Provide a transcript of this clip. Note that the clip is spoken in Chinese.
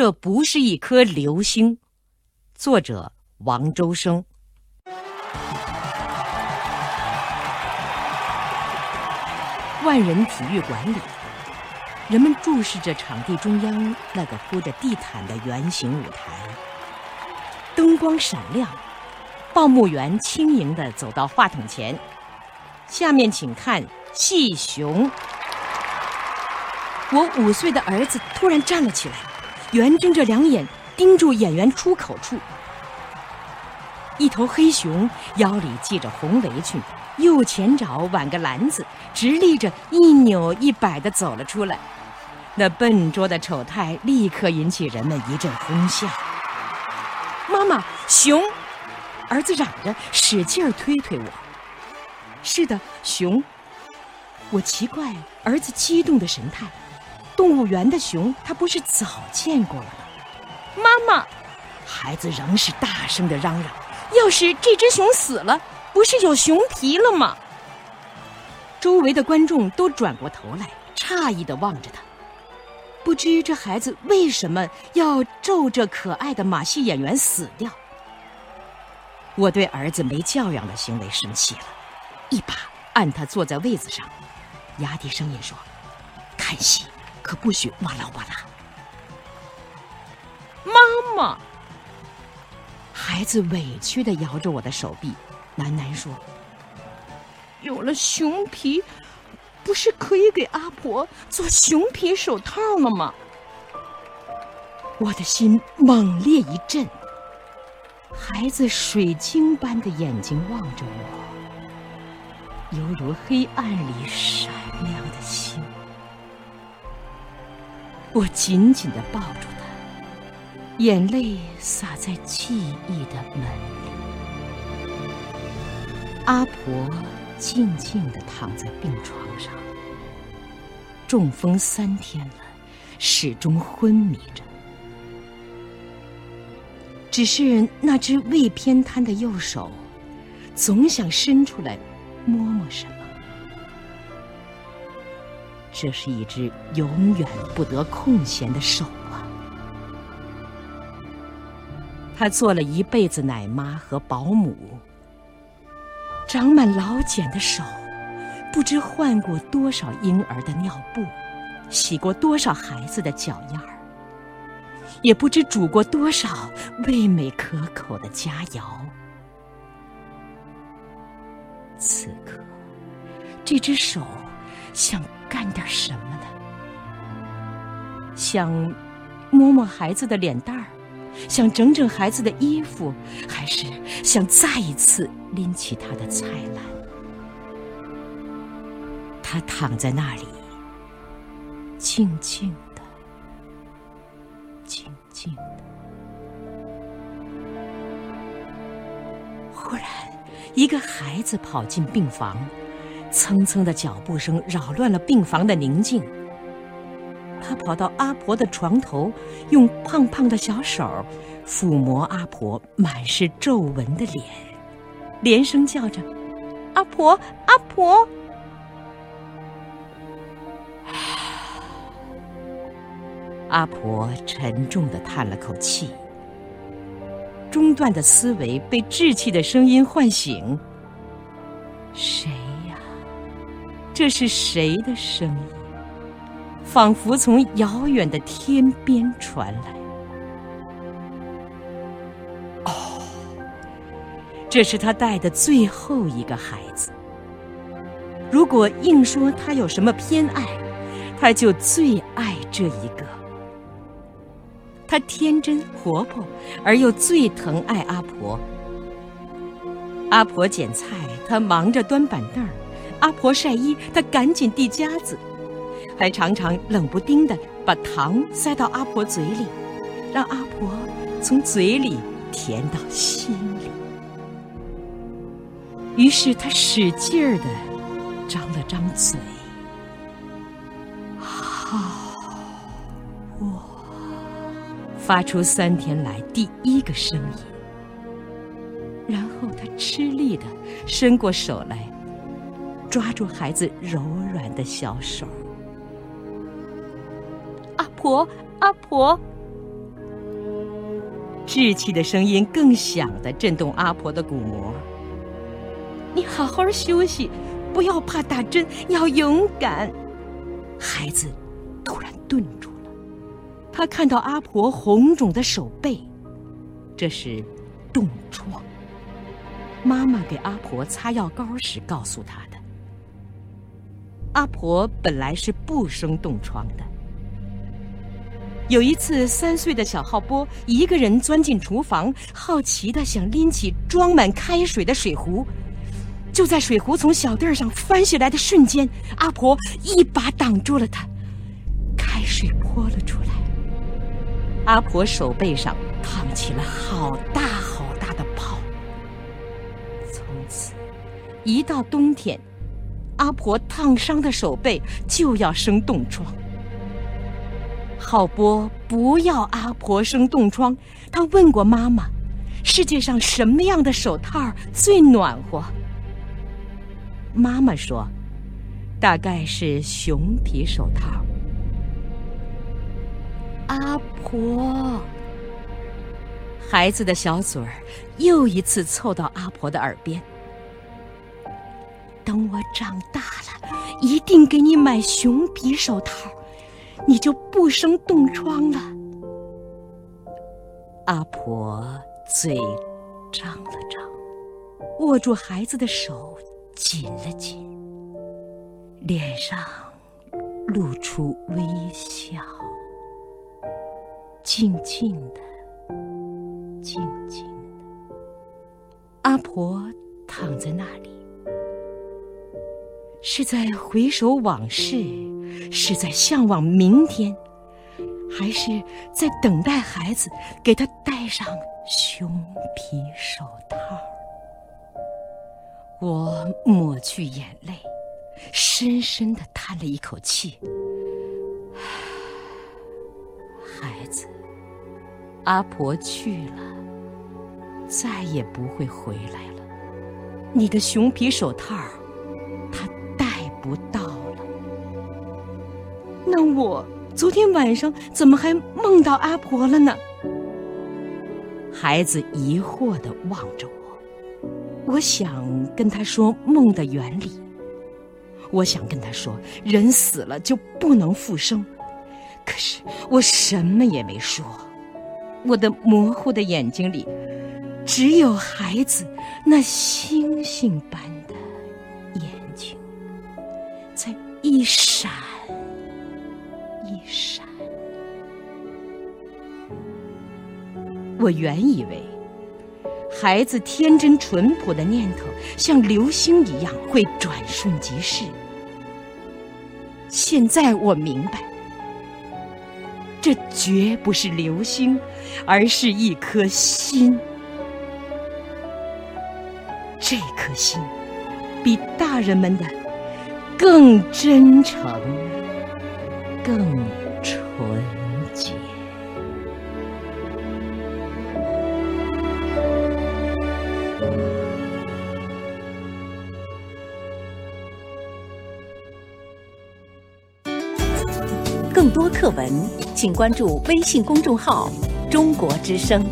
这不是一颗流星。作者王周生。万人体育馆里，人们注视着场地中央那个铺着地毯的圆形舞台，灯光闪亮。报幕员轻盈地走到话筒前，下面请看戏熊。我五岁的儿子突然站了起来，圆睁着两眼盯住演员出口处。一头黑熊腰里系着红围裙，右前爪挽个篮子，直立着一扭一摆地走了出来。那笨拙的丑态立刻引起人们一阵哄笑。妈妈，熊！儿子嚷着，使劲推推我。是的，熊。我奇怪儿子激动的神态。动物园的熊，他不是早见过了吗？妈妈，孩子仍是大声的嚷嚷：“要是这只熊死了，不是有熊皮了吗？”周围的观众都转过头来，诧异的望着他，不知这孩子为什么要咒这可爱的马戏演员死掉。我对儿子没教养的行为生气了，一把按他坐在位子上，压低声音说：“看戏。”可不许哇啦哇啦！妈妈，孩子委屈的摇着我的手臂，喃喃说：“有了熊皮，不是可以给阿婆做熊皮手套了吗？”我的心猛烈一震，孩子水晶般的眼睛望着我，犹如黑暗里闪亮的星。我紧紧的抱住他，眼泪洒在记忆的门里。阿婆静静的躺在病床上，中风三天了，始终昏迷着。只是那只未偏瘫的右手，总想伸出来摸摸什么。这是一只永远不得空闲的手啊！他做了一辈子奶妈和保姆，长满老茧的手，不知换过多少婴儿的尿布，洗过多少孩子的脚丫儿，也不知煮过多少味美可口的佳肴。此刻，这只手想……干点什么呢？想摸摸孩子的脸蛋儿，想整整孩子的衣服，还是想再一次拎起他的菜篮？他躺在那里，静静的，静静的。忽然，一个孩子跑进病房。蹭蹭的脚步声扰乱了病房的宁静。他跑到阿婆的床头，用胖胖的小手抚摸阿婆满是皱纹的脸，连声叫着：“阿婆，阿婆！” 阿婆沉重的叹了口气，中断的思维被稚气的声音唤醒：“谁？”这是谁的声音？仿佛从遥远的天边传来。哦，这是他带的最后一个孩子。如果硬说他有什么偏爱，他就最爱这一个。他天真活泼，而又最疼爱阿婆。阿婆捡菜，他忙着端板凳儿。阿婆晒衣，他赶紧递夹子，还常常冷不丁的把糖塞到阿婆嘴里，让阿婆从嘴里甜到心里。于是他使劲儿的张了张嘴，好，我发出三天来第一个声音，然后他吃力的伸过手来。抓住孩子柔软的小手，阿婆，阿婆，稚气的声音更响地震动阿婆的鼓膜。你好好休息，不要怕打针，要勇敢。孩子突然顿住了，他看到阿婆红肿的手背，这是冻疮。妈妈给阿婆擦药膏时告诉他的。阿婆本来是不生冻疮的。有一次，三岁的小浩波一个人钻进厨房，好奇的想拎起装满开水的水壶。就在水壶从小凳上翻下来的瞬间，阿婆一把挡住了他，开水泼了出来。阿婆手背上烫起了好大好大的泡。从此，一到冬天，阿婆烫伤的手背就要生冻疮。浩波不要阿婆生冻疮，他问过妈妈：“世界上什么样的手套最暖和？”妈妈说：“大概是熊皮手套。”阿婆，孩子的小嘴儿又一次凑到阿婆的耳边：“等我长大了，一定给你买熊皮手套。”你就不生冻疮了。阿婆嘴张了张，握住孩子的手紧了紧，脸上露出微笑，静静的，静静的。阿婆躺在那里，是在回首往事。是在向往明天，还是在等待孩子给他戴上熊皮手套？我抹去眼泪，深深的叹了一口气。孩子，阿婆去了，再也不会回来了。你的熊皮手套，不到了。那我昨天晚上怎么还梦到阿婆了呢？孩子疑惑的望着我，我想跟他说梦的原理。我想跟他说，人死了就不能复生，可是我什么也没说。我的模糊的眼睛里，只有孩子那星星般一闪。一闪，我原以为孩子天真淳朴的念头像流星一样会转瞬即逝。现在我明白，这绝不是流星，而是一颗心。这颗心比大人们的更真诚。更纯洁。更多课文，请关注微信公众号“中国之声”。